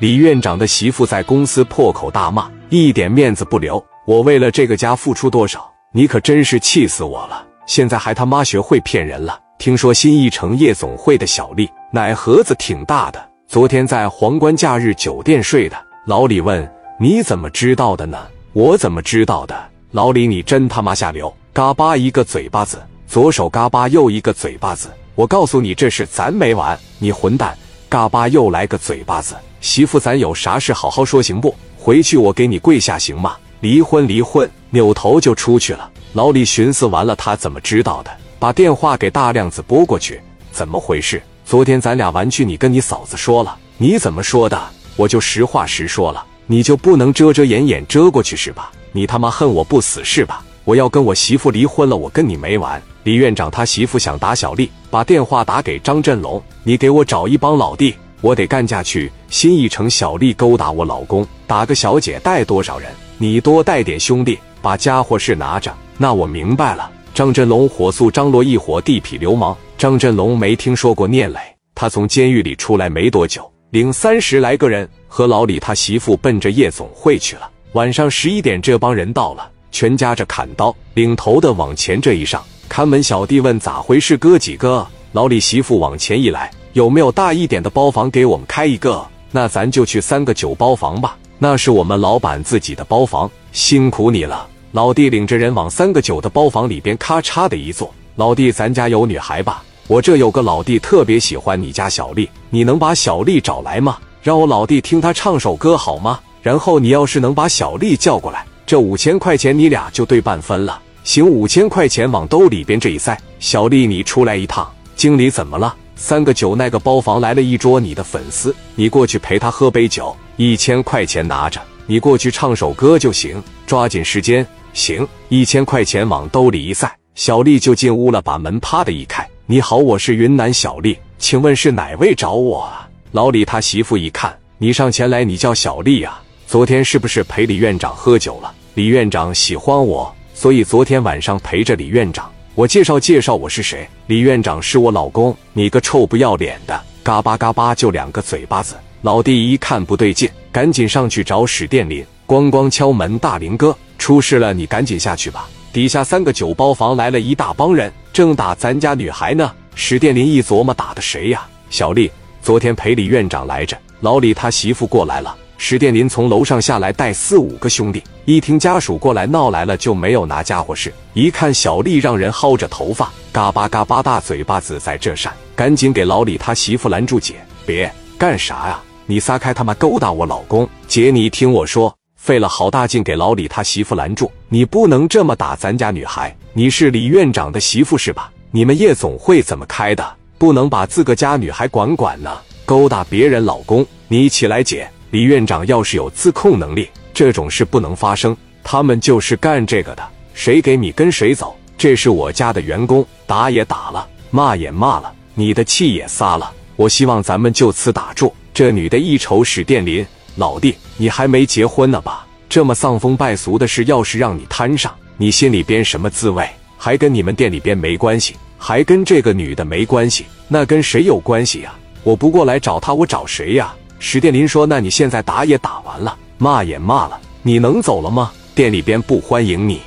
李院长的媳妇在公司破口大骂，一点面子不留。我为了这个家付出多少，你可真是气死我了！现在还他妈学会骗人了。听说新一城夜总会的小丽奶盒子挺大的，昨天在皇冠假日酒店睡的。老李问：“你怎么知道的呢？”我怎么知道的？老李，你真他妈下流！嘎巴一个嘴巴子，左手嘎巴又一个嘴巴子。我告诉你，这事咱没完！你混蛋！嘎巴又来个嘴巴子。媳妇，咱有啥事好好说行不？回去我给你跪下行吗？离婚，离婚！扭头就出去了。老李寻思完了，他怎么知道的？把电话给大亮子拨过去。怎么回事？昨天咱俩玩去，你跟你嫂子说了？你怎么说的？我就实话实说了。你就不能遮遮掩掩遮过去是吧？你他妈恨我不死是吧？我要跟我媳妇离婚了，我跟你没完。李院长他媳妇想打小丽，把电话打给张振龙，你给我找一帮老弟，我得干架去。新一城小丽勾搭我老公，打个小姐带多少人？你多带点兄弟，把家伙事拿着。那我明白了。张振龙火速张罗一伙地痞流氓。张振龙没听说过聂磊，他从监狱里出来没多久，领三十来个人和老李他媳妇奔着夜总会去了。晚上十一点，这帮人到了，全夹着砍刀，领头的往前这一上。看门小弟问咋回事，哥几个？老李媳妇往前一来，有没有大一点的包房给我们开一个？那咱就去三个九包房吧，那是我们老板自己的包房，辛苦你了。老弟领着人往三个九的包房里边咔嚓的一坐。老弟，咱家有女孩吧？我这有个老弟特别喜欢你家小丽，你能把小丽找来吗？让我老弟听她唱首歌好吗？然后你要是能把小丽叫过来，这五千块钱你俩就对半分了。行，五千块钱往兜里边这一塞，小丽你出来一趟。经理怎么了？三个九那个包房来了一桌你的粉丝，你过去陪他喝杯酒，一千块钱拿着，你过去唱首歌就行，抓紧时间。行，一千块钱往兜里一塞，小丽就进屋了，把门啪的一开。你好，我是云南小丽，请问是哪位找我啊？老李他媳妇一看，你上前来，你叫小丽啊？昨天是不是陪李院长喝酒了？李院长喜欢我。所以昨天晚上陪着李院长，我介绍介绍我是谁。李院长是我老公，你个臭不要脸的！嘎巴嘎巴就两个嘴巴子。老弟一看不对劲，赶紧上去找史殿林，咣咣敲门。大林哥，出事了，你赶紧下去吧。底下三个酒包房来了一大帮人，正打咱家女孩呢。史殿林一琢磨，打的谁呀？小丽，昨天陪李院长来着。老李他媳妇过来了。史殿林从楼上下来，带四五个兄弟。一听家属过来闹来了，就没有拿家伙事。一看小丽让人薅着头发，嘎巴嘎巴大嘴巴子在这扇，赶紧给老李他媳妇拦住：“姐，别干啥呀？你撒开他妈勾搭我老公！姐，你听我说，费了好大劲给老李他媳妇拦住，你不能这么打咱家女孩。你是李院长的媳妇是吧？你们夜总会怎么开的？不能把自个家女孩管管呢？勾搭别人老公，你起来，姐。”李院长要是有自控能力，这种事不能发生。他们就是干这个的，谁给你跟谁走。这是我家的员工，打也打了，骂也骂了，你的气也撒了。我希望咱们就此打住。这女的一瞅史殿林老弟，你还没结婚呢吧？这么丧风败俗的事，要是让你摊上，你心里边什么滋味？还跟你们店里边没关系，还跟这个女的没关系，那跟谁有关系呀？我不过来找她，我找谁呀？史殿林说：“那你现在打也打完了，骂也骂了，你能走了吗？店里边不欢迎你。”